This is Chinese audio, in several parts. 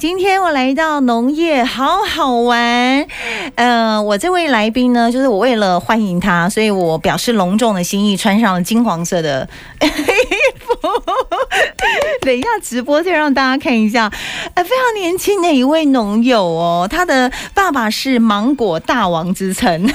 今天我来到农业，好好玩。呃，我这位来宾呢，就是我为了欢迎他，所以我表示隆重的心意，穿上了金黄色的。等一下直播再让大家看一下，呃，非常年轻的一位农友哦，他的爸爸是芒果大王之称。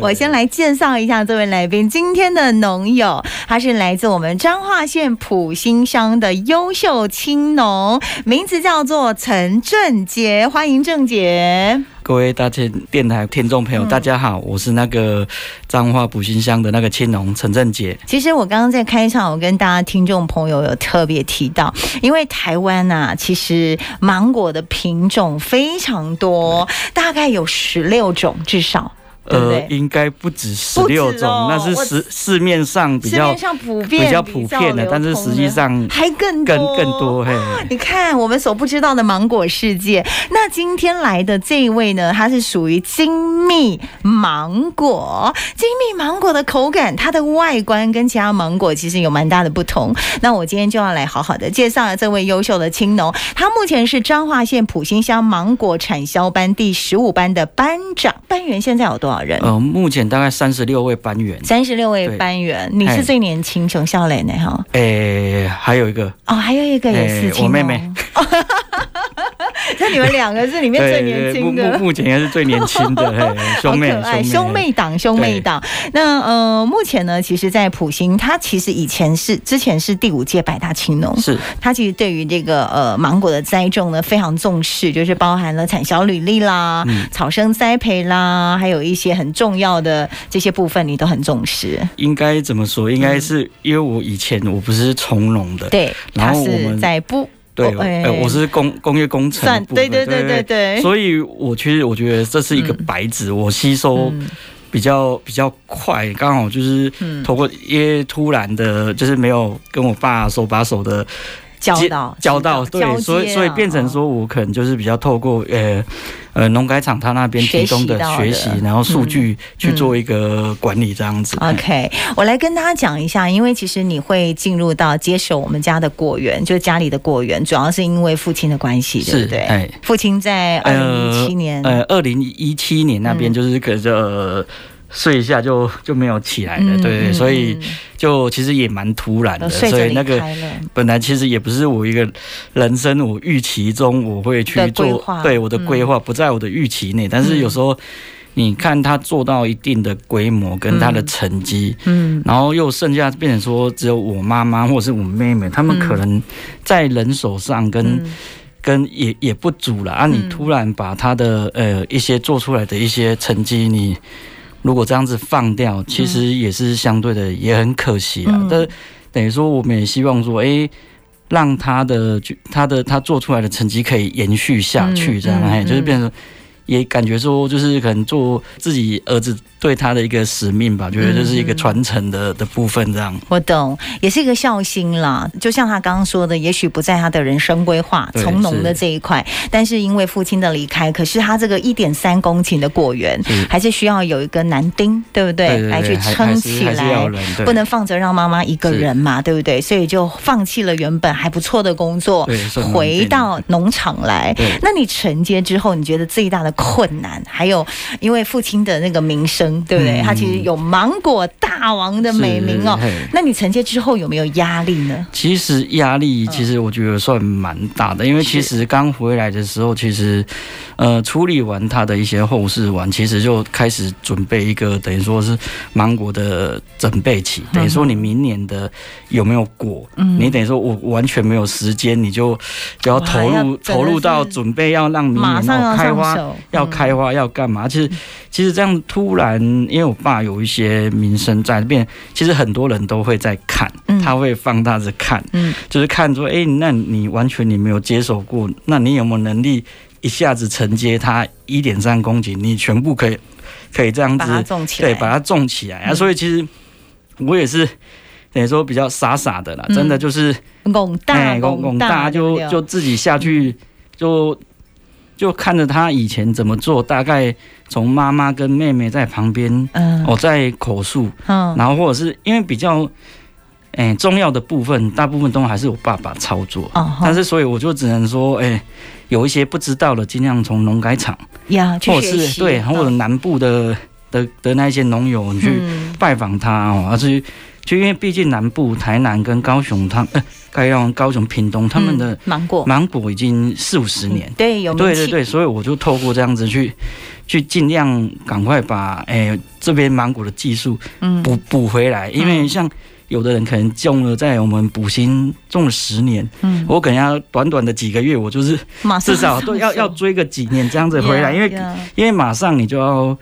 我先来介绍一下这位来宾，今天的农友，他是来自我们彰化县埔心乡的优秀青农，名字叫做。做陈正杰，欢迎正杰。各位大千电台听众朋友，大家好，我是那个彰化补心乡的那个青农陈正杰。其实我刚刚在开场，我跟大家听众朋友有特别提到，因为台湾啊，其实芒果的品种非常多，大概有十六种至少。呃，应该不止十六种，那是市市面上比较普遍、比较普遍的，但是实际上还更更更多。嘿，你看我们所不知道的芒果世界。那今天来的这一位呢，它是属于精密芒果。精密芒果的口感，它的外观跟其他芒果其实有蛮大的不同。那我今天就要来好好的介绍这位优秀的青农，他目前是彰化县普兴乡芒果产销班第十五班的班长。班员现在有多少？人？呃，目前大概三十六位班员，三十六位班员，你是最年轻，熊笑磊呢？哈，诶，还有一个。哦，还有一个也是我妹妹。那你们两个是里面最年轻的，目前也是最年轻的 兄妹，兄妹档，兄妹档。那呃，目前呢，其实，在普星，他其实以前是之前是第五届百大青农，是他其实对于这个呃芒果的栽种呢非常重视，就是包含了产销履历啦、嗯、草生栽培啦，还有一些很重要的这些部分，你都很重视。应该怎么说？应该是因为我以前我不是从农的，对，然后我们在不。对，呃，我是工工业工程，对对对对对，所以我其实我觉得这是一个白纸，我吸收比较比较快，刚好就是透过因为突然的，就是没有跟我爸手把手的教导教导，对，所以所以变成说我可能就是比较透过呃。呃，农改场他那边提供的学习，然后数据去做一个管理这样子。嗯嗯、OK，我来跟大家讲一下，因为其实你会进入到接手我们家的果园，就是家里的果园，主要是因为父亲的关系，对不对？哎，父亲在二零一七年，呃，二零一七年那边就是可是。呃睡一下就就没有起来了，嗯、对对，所以就其实也蛮突然的，所以那个本来其实也不是我一个人生我预期中我会去做，对我的规划不在我的预期内，但是有时候你看他做到一定的规模跟他的成绩，嗯，然后又剩下变成说只有我妈妈或者是我妹妹，他们可能在人手上跟跟也也不足了啊，你突然把他的呃一些做出来的一些成绩你。如果这样子放掉，其实也是相对的也很可惜啊。嗯、但等于说，我们也希望说，哎、欸，让他的他的他做出来的成绩可以延续下去，这样哎，就是变成。也感觉说，就是可能做自己儿子对他的一个使命吧，觉得这是一个传承的的部分，这样。我懂，也是一个孝心啦。就像他刚刚说的，也许不在他的人生规划从农的这一块，但是因为父亲的离开，可是他这个一点三公顷的果园，还是需要有一个男丁，对不对？对对对，来去撑起来，不能放着让妈妈一个人嘛，对不对？所以就放弃了原本还不错的工作，回到农场来。那你承接之后，你觉得最大的？困难，还有因为父亲的那个名声，对不对？他其实有芒果大王的美名哦。那你承接之后有没有压力呢？其实压力，其实我觉得算蛮大的，因为其实刚回来的时候，其实呃处理完他的一些后事完，其实就开始准备一个等于说是芒果的准备期，等于说你明年的有没有果，你等于说我完全没有时间，你就就要投入投入到准备要让明年开花。要开花要干嘛？其实，其实这样突然，因为我爸有一些名声在那边，其实很多人都会在看，他会放大着看，嗯，就是看说，哎，那你完全你没有接手过，那你有没有能力一下子承接它一点三公顷？你全部可以可以这样子，对，把它种起来啊！所以其实我也是等于说比较傻傻的啦，真的就是拱大拱大，就就自己下去就。就看着他以前怎么做，大概从妈妈跟妹妹在旁边，嗯，我在口述，嗯，然后或者是因为比较，哎、欸，重要的部分大部分都还是我爸爸操作。哦、但是所以我就只能说，哎、欸，有一些不知道的，尽量从农改场呀，或者是对，或者南部的的的那些农友，你去拜访他哦，而且。就因为毕竟南部台南跟高雄，他呃，该让高雄屏东他们的芒果芒果已经四五十年，对，有对对对，所以我就透过这样子去去尽量赶快把哎这边芒果的技术补补回来，因为像有的人可能种了在我们埔心种了十年，嗯，我可能要短短的几个月，我就是至少都要要追个几年这样子回来，因为因为马上你就要。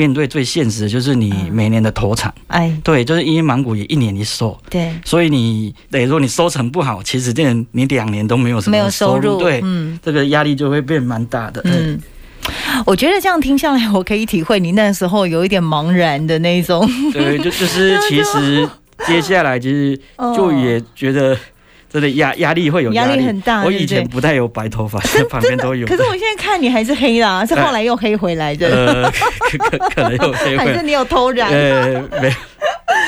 面对最现实的就是你每年的投产，哎，对，就是因为芒果也一年一收，对，所以你等于说你收成不好，其实这你两年都没有什么收入，对，嗯，这个压力就会变蛮大的。嗯，我觉得这样听下来，我可以体会你那时候有一点茫然的那种，对，就就是 其实接下来其实就也觉得。真的压压力会有压力很大。我以前不太有白头发，现在旁边都有。可是我现在看你还是黑啦，是 后来又黑回来的。呃，可可能又黑回来。反正你有偷染？呃，没有。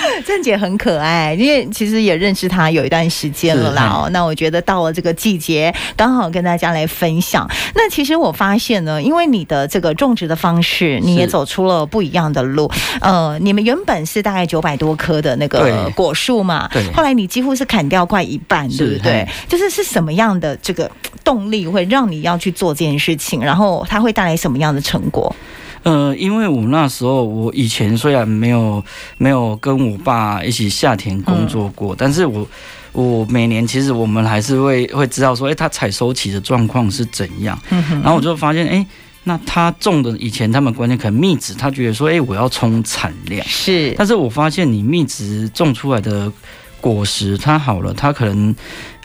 郑姐很可爱，因为其实也认识她有一段时间了啦。哦，那我觉得到了这个季节，刚好跟大家来分享。那其实我发现呢，因为你的这个种植的方式，你也走出了不一样的路。呃，你们原本是大概九百多棵的那个果树嘛，对。后来你几乎是砍掉快一半，对不对？就是是什么样的这个动力会让你要去做这件事情？然后它会带来什么样的成果？呃，因为我那时候，我以前虽然没有没有跟我爸一起下田工作过，嗯、但是我我每年其实我们还是会会知道说，哎，他采收期的状况是怎样。嗯、然后我就发现，哎，那他种的以前他们观念可能蜜质，他觉得说，哎，我要冲产量。是，但是我发现你蜜质种出来的果实，它好了，它可能。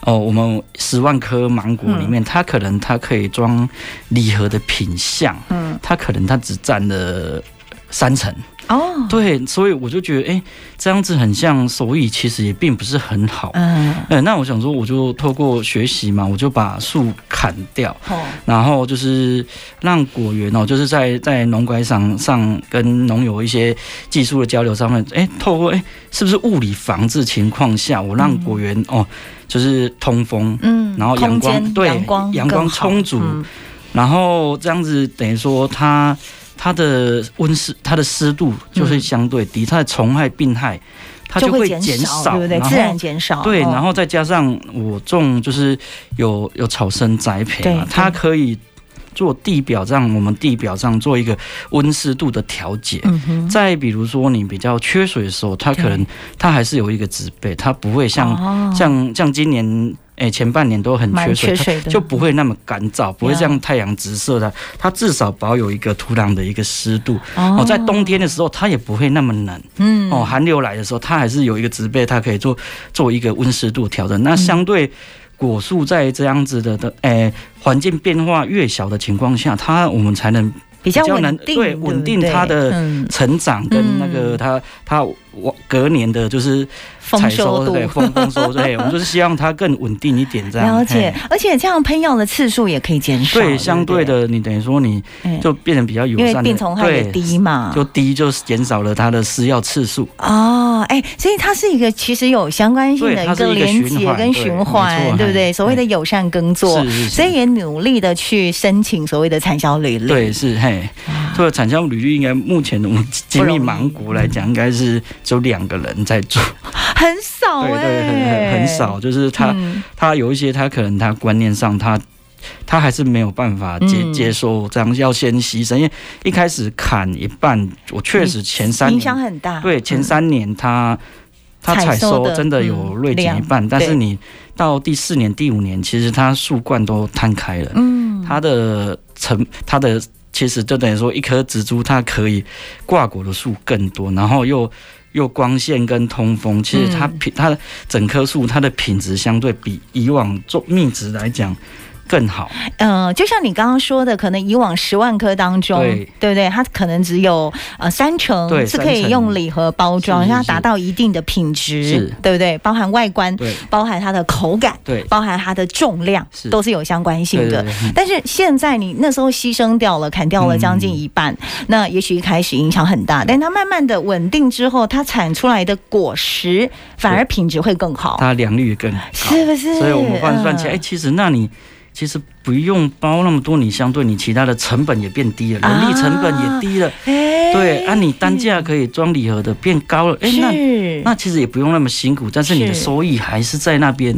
哦，我们十万颗芒果里面，嗯、它可能它可以装礼盒的品相，嗯，它可能它只占了三成。哦，对，所以我就觉得，哎、欸，这样子很像手艺，其实也并不是很好。嗯，哎，那我想说，我就透过学习嘛，我就把树砍掉，哦、然后就是让果园哦，就是在在农改场上跟农友一些技术的交流上面，哎、欸，透过哎、欸，是不是物理防治情况下，我让果园、嗯、哦，就是通风，嗯，然后阳光对阳光阳光充足，嗯、然后这样子等于说它。它的温湿，它的湿度就是相对低，它的虫害、病害，它就会减少，对不对？自然减少。对，然后再加上我种就是有有草生栽培嘛，它可以做地表上，我们地表上做一个温湿度的调节。再比如说你比较缺水的时候，它可能它还是有一个植被，它不会像像像今年。哎，前半年都很缺水，缺水就不会那么干燥，不会像太阳直射的，它至少保有一个土壤的一个湿度。哦，在冬天的时候，它也不会那么冷。嗯，哦，寒流来的时候，它还是有一个植被，它可以做做一个温湿度调整。那相对果树在这样子的的，哎，环境变化越小的情况下，它我们才能。比较能对稳定它的成长跟那个它它我隔年的就是丰收对丰丰收 对，我们就是希望它更稳定一点这样。了解，而且这样喷药的次数也可以减少。对，相对的，你等于说你就变成比较友善，因为病虫害也低嘛，就低就减少了它的施药次数。哦，哎，所以它是一个其实有相关性的一个连接跟循环，对不对？所谓的友善耕作，所以也努力的去申请所谓的产销履历。对，是嘿。这个产销履历应该目前我们精密芒果来讲，应该是只有两个人在做，很少 哎，对对，很很少。就是他他有一些他可能他观念上他他还是没有办法接接受这样，要先牺牲。因为一开始砍一半，我确实前三年影响很大。对，前三年他他采收真的有锐减一半，但是你到第四年、第五年，其实它树冠都摊开了，嗯，它的成它的。其实就等于说，一颗植株它可以挂果的树更多，然后又又光线跟通风，其实它品它的整棵树它的品质相对比以往做密植来讲更好。嗯，就像你刚刚说的，可能以往十万颗当中，对对不对？它可能只有呃三成是可以用礼盒包装，让它达到一定的品质，对不对？包含外观，对，包含它的口感，对，包含它的重量，都是有相关性的。但是现在你那时候牺牲掉了，砍掉了将近一半，那也许一开始影响很大，但它慢慢的稳定之后，它产出来的果实反而品质会更好，它良率更好，是不是？所以我们换算起来，哎，其实那你。其实不用包那么多，你相对你其他的成本也变低了，人力成本也低了，对，啊，你单价可以装礼盒的变高了，哎，那那其实也不用那么辛苦，但是你的收益还是在那边。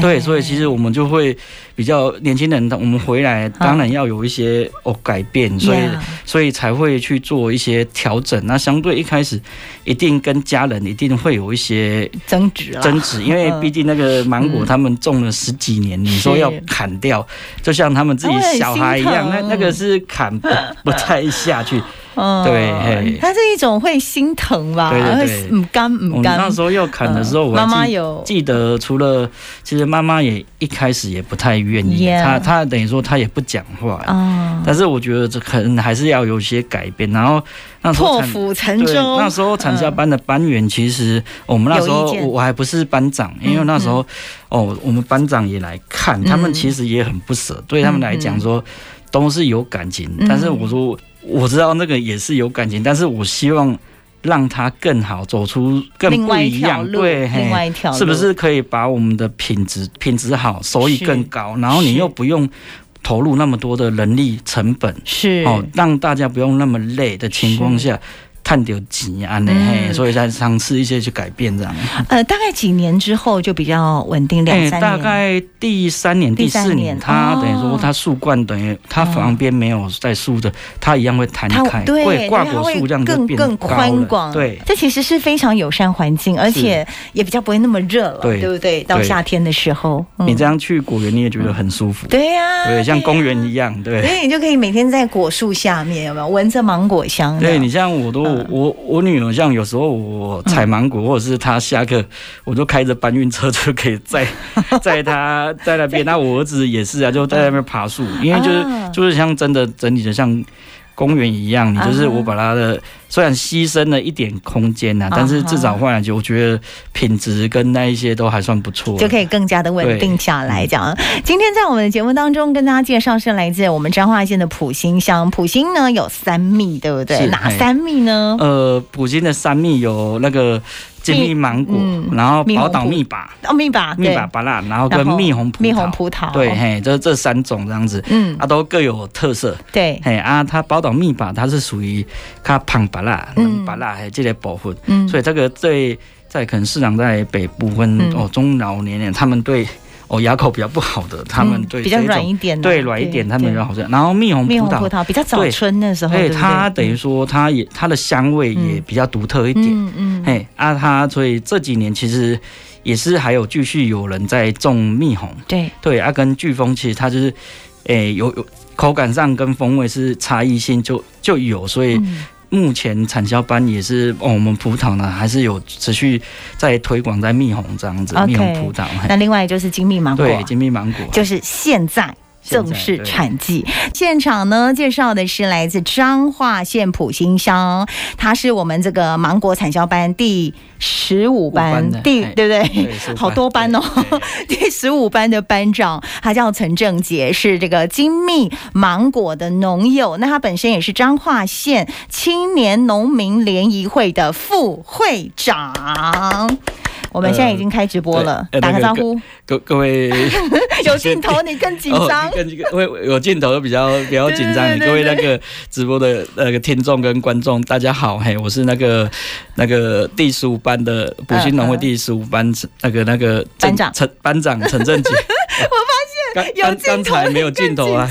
对，所以其实我们就会比较年轻人，我们回来当然要有一些哦改变，所以所以才会去做一些调整。那相对一开始，一定跟家人一定会有一些争执，争执，因为毕竟那个芒果他们种了十几年，你说要砍掉，就像他们自己小孩一样，那那个是砍不不太下去。嗯，对，它是一种会心疼吧？对对对，唔甘唔甘。那时候要砍的时候，我妈妈有。记得，除了其实妈妈也一开始也不太愿意，她她等于说她也不讲话。嗯，但是我觉得这可能还是要有些改变。然后那时候破釜沉舟，那时候产销班的班员其实我们那时候我还不是班长，因为那时候哦我们班长也来看，他们其实也很不舍，对他们来讲说都是有感情，但是我说。我知道那个也是有感情，但是我希望让他更好，走出更不一样。对，另外一条路，是不是可以把我们的品质品质好，收益更高，然后你又不用投入那么多的人力成本，是哦，让大家不用那么累的情况下。看到钱啊，那嘿，所以才尝试一些去改变这样。呃，大概几年之后就比较稳定，两三年。大概第三年、第四年，它等于说它树冠等于它旁边没有在树的，它一样会弹开，会，挂果树这样就变更宽广。对，这其实是非常友善环境，而且也比较不会那么热了，对不对？到夏天的时候，你这样去果园你也觉得很舒服。对呀，对，像公园一样，对。所以你就可以每天在果树下面，有没有闻着芒果香？对，你像我都。我我女儿像有时候我采芒果，或者是她下课，我就开着搬运车就可以载 载她在那边。那我儿子也是啊，就在那边爬树，因为就是就是像真的整体的像公园一样，你就是我把它的。虽然牺牲了一点空间呐，但是至少换来就我觉得品质跟那一些都还算不错，就可以更加的稳定下来。讲今天在我们的节目当中跟大家介绍是来自我们彰化县的普兴乡，普兴呢有三蜜，对不对？哪三蜜呢？呃，普兴的三蜜有那个金蜜芒果，然后宝岛蜜粑，哦，蜜粑，蜜粑巴拉，然后跟蜜红蜜红葡萄，对，嘿，这这三种这样子，嗯，啊，都各有特色，对，嘿，啊，它宝岛蜜粑它是属于它胖巴拉，嗯，巴拉还这些保护，嗯，所以这个在在可能市场在北部分哦中老年人他们对哦牙口比较不好的，他们对比较软一点，对软一点，他们比较好吃。然后蜜红蜜红葡萄比较早春的时候，对它等于说它也它的香味也比较独特一点，嗯嗯，嘿啊它所以这几年其实也是还有继续有人在种蜜红，对。对啊跟飓风其实它就是诶有有。口感上跟风味是差异性就就有，所以目前产销班也是哦，我们葡萄呢还是有持续在推广在蜜红这样子蜜红葡萄。那另外就是金蜜芒果，对，金蜜芒果就是现在。正式产季，现场呢介绍的是来自彰化县埔心乡，他是我们这个芒果产销班第十五班，第对不对？对 好多班哦，第十五班的班长，他叫陈正杰，是这个精密芒果的农友，那他本身也是彰化县青年农民联谊会的副会长。我们现在已经开直播了，呃、打个招呼，各各位 有镜头你更紧张，更因为有镜头比较比较紧张。各位那个直播的那个听众跟观众，大家好，嘿，我是那个那个第十五班的埔心农会第十五班那个那个班长陈班长陈正杰。我发现有镜头，刚才没有镜头啊。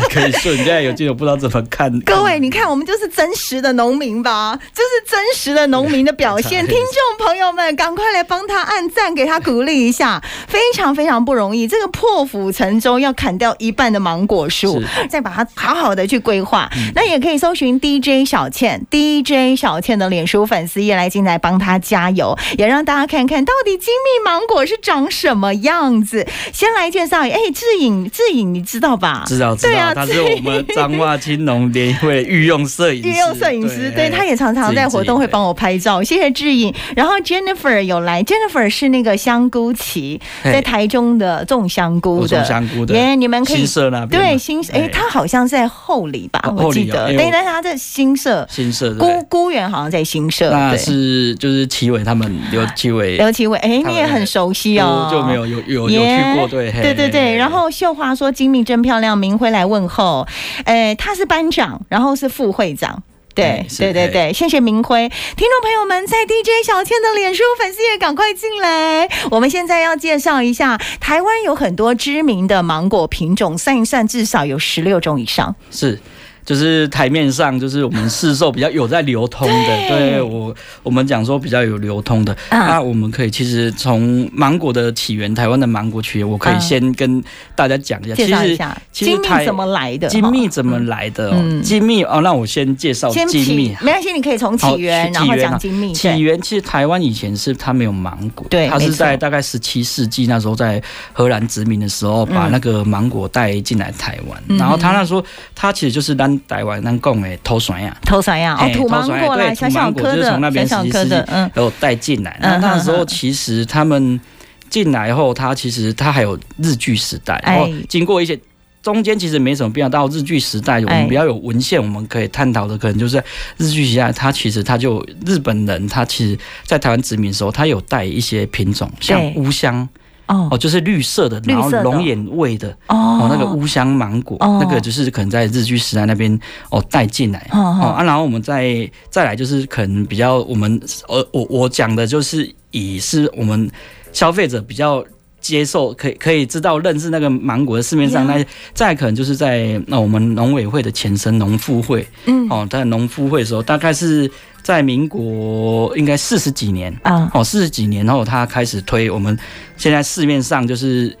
还可以顺。现在有这种不知道怎么看。各位，你看我们就是真实的农民吧？这、就是真实的农民的表现。听众朋友们，赶快来帮他按赞，给他鼓励一下，非常非常不容易。这个破釜沉舟要砍掉一半的芒果树，再把它好好的去规划。嗯、那也可以搜寻 DJ 小倩，DJ 小倩的脸书粉丝页来进来帮他加油，也让大家看看到底精密芒果是长什么样子。先来介绍，哎，志颖，志颖，你知道吧？知道，知道。对啊，他是我们彰化青农联会御用摄影师，御用摄影师。对，对他也常常在活动会帮我拍照。谢谢志颖。然后 Jennifer 有来，Jennifer 是那个香菇旗，在台中的种香菇的，种香菇的。耶，你们可以新社那边对新社，哎，他好像在后里吧？我记得。对，但是他在新社，新社菇菇园好像在新社。那是就是齐伟他们刘齐伟，刘齐伟，哎，你也很熟悉哦，就没有有有有去过对。对对对，然后秀华说精密真漂亮，明辉来问候，诶，他是班长，然后是副会长，对对对对，谢谢明辉，听众朋友们在 DJ 小倩的脸书粉丝也赶快进来，我们现在要介绍一下，台湾有很多知名的芒果品种，算一算至少有十六种以上，是。就是台面上，就是我们市售比较有在流通的，对，对我我们讲说比较有流通的，那、啊、我们可以其实从芒果的起源，台湾的芒果起源，我可以先跟大家讲一下，介绍一下，其实精密怎么来的？精密怎么来的？嗯，精密哦，那我先介绍精密，没关系，你可以从起源，然后讲精密。起源其实台湾以前是它没有芒果，对，它是在大概十七世纪那时候在荷兰殖民的时候把那个芒果带进来台湾，嗯、然后他那时候他其实就是当台湾咱讲的土山呀，土山呀，哦，土芒果啦，小小颗的，小小颗的，嗯，然后带进来。那那时候其实他们进来后，他其实他还有日据时代，然后经过一些中间其实没什么必要。到日据时代，我们比较有文献，我们可以探讨的可能就是日据时代，他其实他就日本人，他其实在台湾殖民的时候，他有带一些品种，像乌香。哦，就是绿色的，然后龙眼味的哦，那个乌香芒果，那个就是可能在日据时代那边哦带进来。哦啊，然后我们再再来就是可能比较我们呃我我讲的就是以是我们消费者比较接受可以可以知道认识那个芒果的市面上那再可能就是在那我们农委会的前身农复会，嗯。哦在农复会的时候大概是。在民国应该四十几年啊，哦，四十几年后，他开始推我们现在市面上就是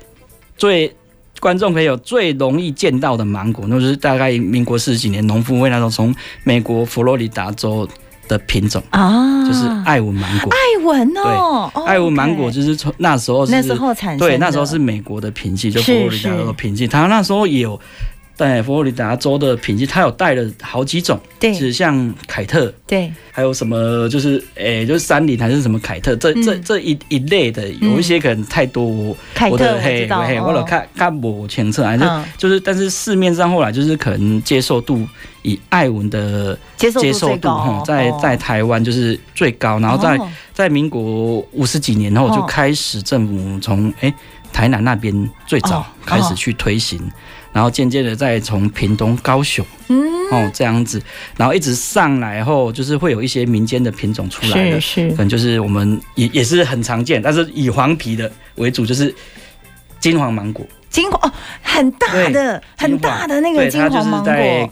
最观众朋友最容易见到的芒果，那就是大概民国四十几年农夫会那种从美国佛罗里达州的品种啊，就是爱文芒果。爱文哦，对，爱文芒果就是从那时候是那时候产生，对，那时候是美国的品系，就佛罗里达州的品系，他那时候也有。在佛罗里达州的品系，它有带了好几种，对，是像凯特，对，还有什么就是，诶、欸，就是山林还是什么凯特，这、嗯、这这一一类的，有一些可能太多，嗯、我的嘿嘿，我有看看不清楚，还是、嗯、就是，但是市面上后来就是可能接受度以爱文的接受度哈，在在台湾就是最高，然后在在民国五十几年后就开始政府从诶、欸、台南那边最早开始去推行。然后渐渐的再从屏东、高雄，嗯，哦这样子，然后一直上来后，就是会有一些民间的品种出来的，是是，可能就是我们也也是很常见，但是以黄皮的为主，就是金黄芒果。金黄哦，很大的很大的那个金黄芒果，在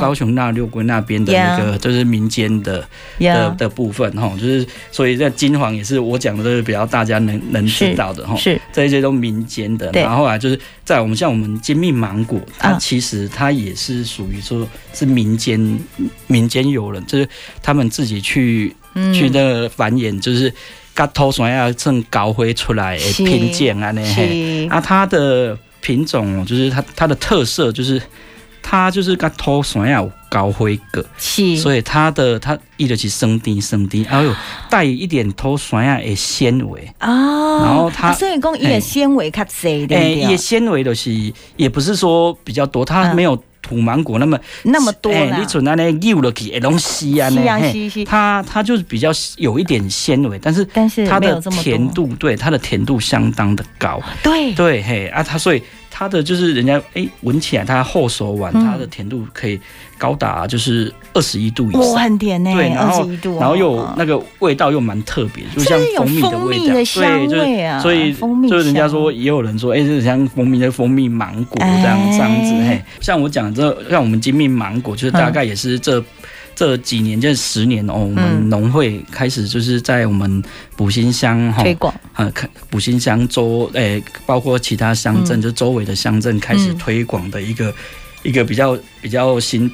高雄那六龟那边的那个就是民间的的的部分哈，就是所以这金黄也是我讲的都是比较大家能能知道的哈，是。这些都民间的，然后后来就是在我们像我们金密芒果，它其实它也是属于说是民间民间有人，就是他们自己去去的繁衍，就是。甲土山要正高飞出来的品种啊，呢，啊，它的品种就是它它的特色就是它就是甲土山要高灰格，是，所以它的它伊就是生低生低，然后有带一点土山啊的纤维。哦，然后它所以讲伊的纤维较细的，伊的纤维就是也不是说比较多，它没有。土芒果那么那么多，你存在那幼落去，哎，东西啊，它它就是比较有一点纤维，但是但是它的甜度，对它的甜度相当的高，对。对嘿啊，它所以。它的就是人家哎闻起来它后熟完，它的甜度可以高达就是二十一度以上，很甜呢。对，然后然后又那个味道又蛮特别，就像蜂蜜的味道，对，就是所以所以人家说也有人说，哎，这像蜂蜜的蜂蜜芒果这样这样子，嘿，像我讲这像我们金蜜芒果，就是大概也是这。这几年，这十年哦，我们农会开始就是在我们补新乡哈，推广，呃，补新乡周，诶，包括其他乡镇，就周围的乡镇开始推广的一个一个比较比较新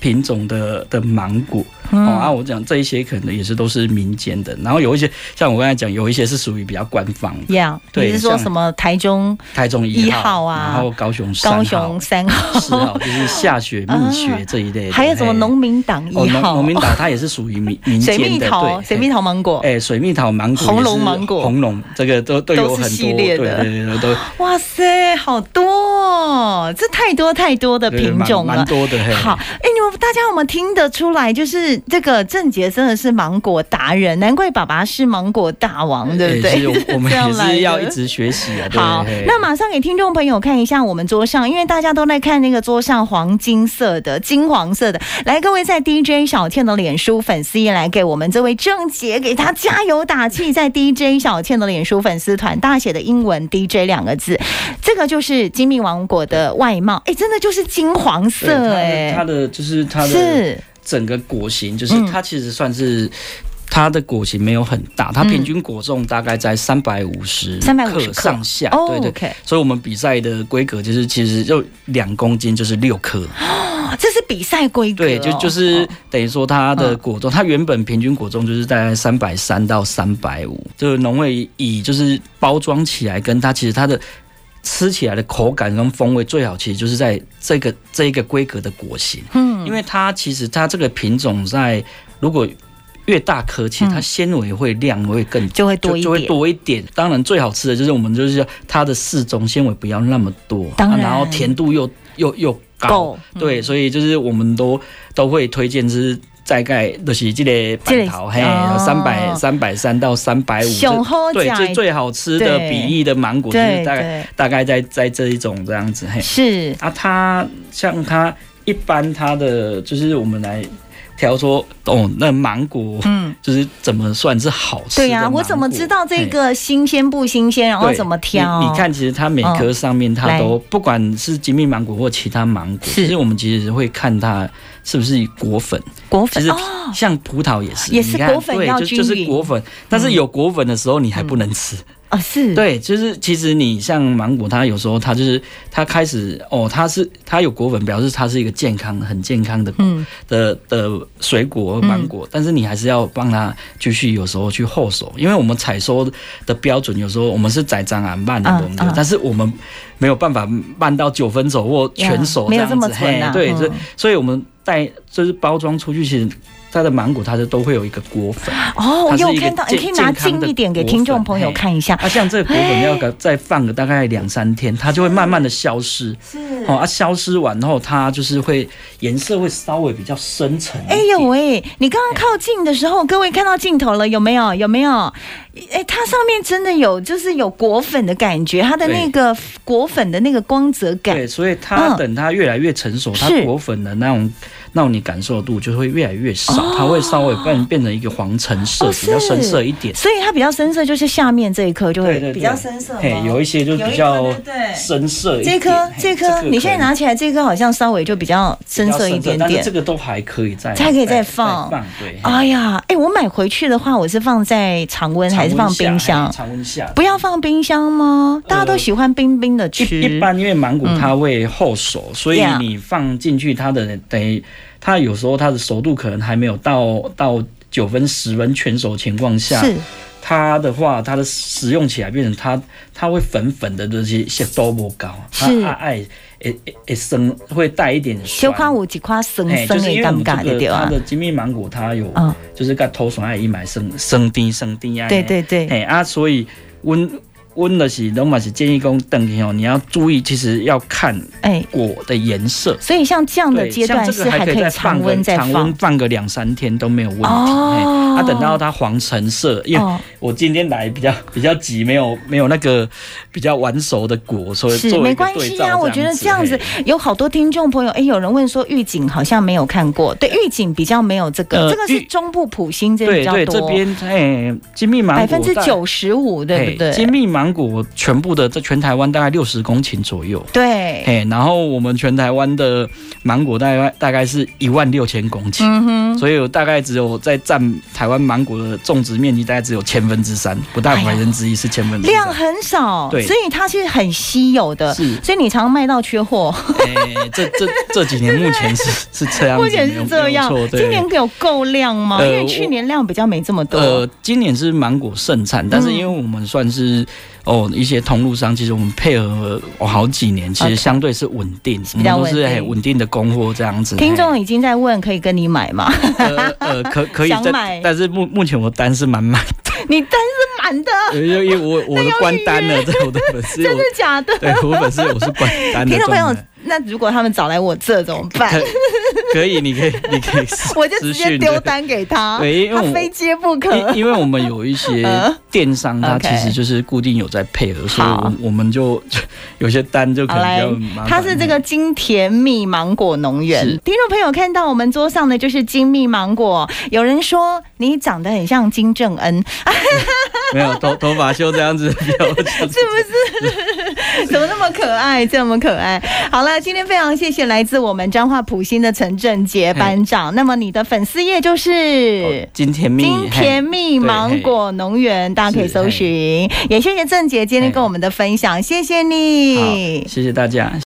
品种的的芒果。嗯、哦啊，我讲这一些可能也是都是民间的，然后有一些像我刚才讲，有一些是属于比较官方的。Yeah, 对，你是说什么台中台中一号啊，然后高雄高雄三号四号，就是下雪 蜜雪这一类的。还有什么农民党一号？农、哦、民党它也是属于民民间的。水蜜桃，水蜜桃芒果。哎，水蜜桃芒果，红龙芒果，红龙这个都都有很多系列的，对对对都。哇塞，好多，哦，这太多太多的品种了，蛮多的。好，哎，你们大家有没有听得出来？就是这个郑杰真的是芒果达人，难怪爸爸是芒果大王，对不对？欸、我 们也是要一直学习啊。好，那马上给听众朋友看一下我们桌上，因为大家都在看那个桌上黄金色的、金黄色的。来，各位在 DJ 小倩的脸书粉丝页来给我们这位郑杰给他加油打气，在 DJ 小倩的脸书粉丝团大写的英文 DJ 两个字，这个就是金蜜芒果的外貌。哎，真的就是金黄色哎，它的就是它的是。整个果型就是它，其实算是它的果型没有很大，它平均果重大概在三百五十克上下。对对，所以我们比赛的规格就是其实就两公斤就是六克。这是比赛规格。对，就就是等于说它的果重，它原本平均果重就是大概三百三到三百五，就是农会以就是包装起来跟它其实它的。吃起来的口感跟风味最好，其实就是在这个这一个规格的果型，嗯，因为它其实它这个品种在如果越大颗，其实它纤维会量会更就会多一点，就会多一点。当然最好吃的就是我们就是它的适中纤维不要那么多，当然，然后甜度又又又高，对，所以就是我们都都会推荐就是。大概都是这个板桃，嘿，三百三百三到三百五，对，最最好吃的比例的芒果，就是大概大概在在这一种这样子，嘿，是。啊，它像它一般它的就是我们来。挑说哦，那芒果，嗯，就是怎么算是好吃？对呀、啊，我怎么知道这个新鲜不新鲜？然后怎么挑？你，你看，其实它每颗上面它都，不管是金蜜芒果或其他芒果，其实我们其实会看它是不是果粉。果粉，其实像葡萄也是，也是果粉要均匀，就是果粉。但是有果粉的时候，你还不能吃。嗯啊，是。对，就是其实你像芒果，它有时候它就是它开始哦，它是它有果粉，表示它是一个健康、很健康的、嗯、的的水果芒果，嗯、但是你还是要帮它继续有时候去后手，因为我们采收的标准有时候我们是宰张啊慢的，我们、啊、但是我们没有办法慢到九分熟或全熟这样子，没有这么纯啊、对，所以、嗯、所以我们带就是包装出去其实。它的芒果，它是都会有一个果粉哦，我有看到，你可以拿近一点给听众朋友看一下。啊，像这个果粉要再放个大概两三天，它就会慢慢的消失。是哦，啊，消失完后，它就是会颜色会稍微比较深沉。哎呦喂，你刚刚靠近的时候，各位看到镜头了有没有？有没有？哎，它上面真的有，就是有果粉的感觉，它的那个果粉的那个光泽感。对，所以它等它越来越成熟，它果粉的那种。让你感受度就会越来越少，哦、它会稍微变变成一个黄橙色，哦、比较深色一点。所以它比较深色，就是下面这一颗就会比较深色。对，有一些就比较深色一点。这颗这颗，你现在拿起来这颗好像稍微就比较深色一点点，但这个都还可以再还可以再放。放对。哎呀，哎，我买回去的话，我是放在常温还是放冰箱？常温下。不要放冰箱吗？大家都喜欢冰冰的吃。一般因为芒果它会后熟，所以你放进去它的等于。它有时候它的熟度可能还没有到到九分十分全熟情况下，是它的话，它的使用起来变成它它会粉粉的这些些多不高，是它爱诶诶生会带一点酸，小块有几块生生的尴尬的对吧？它的金蜜芒果它有，就是个头爽爱一买生生甜生甜啊，对对对，哎啊，所以温。温的是，罗马是建议讲等一下，你要注意，其实要看哎果的颜色。所以像这样的阶段是还可以常温再放，常温放个两三天都没有问题。哦，它等到它黄橙色，因为我今天来比较比较急，没有没有那个比较完熟的果，所以是没关系啊。我觉得这样子有好多听众朋友，哎，有人问说玉井好像没有看过，对，玉井比较没有这个，这个是中部普星这边比较多。对，这边哎，金密芒果百分之九十五，对不对？金密芒果全部的在全台湾大概六十公顷左右，对，哎，然后我们全台湾的芒果大概大概是一万六千公顷，嗯哼，所以我大概只有在占台湾芒果的种植面积大概只有千分之三，不到百分之一是千分之三，量很少，对，所以它是很稀有的，是，所以你常卖到缺货。哎，这这这几年目前是 是这样，目前是这样，今年有够量吗？因为去年量比较没这么多。呃，今年是芒果盛产，但是因为我们算是。哦，一些通路商其实我们配合了好几年，其实相对是稳定，我们都是很稳定的供货这样子。听众已经在问，可以跟你买吗？呃呃，可 可以，想买，但是目目前我单是满满的。你单是满的？因为我我都关单了，这我的粉丝真的假的？对，我粉丝我是关单的。听众朋友，那如果他们找来我这怎么办？可以，你可以，你可以，我就直接丢单给他，对，因为他非接不可。因为我们有一些 电商，他其实就是固定有在配合，所以我我们就有些单就可能比较麻烦。他是这个金甜蜜芒果农园，听众朋友看到我们桌上的就是金蜜芒果。有人说你长得很像金正恩，没有头头发修这样子，是不是？怎么那么可爱，这么可爱？好了，今天非常谢谢来自我们彰化埔心的陈正杰班长。那么你的粉丝页就是金甜蜜金甜蜜芒果农园，大家可以搜寻。也谢谢郑杰今天跟我们的分享，谢谢你，谢谢大家。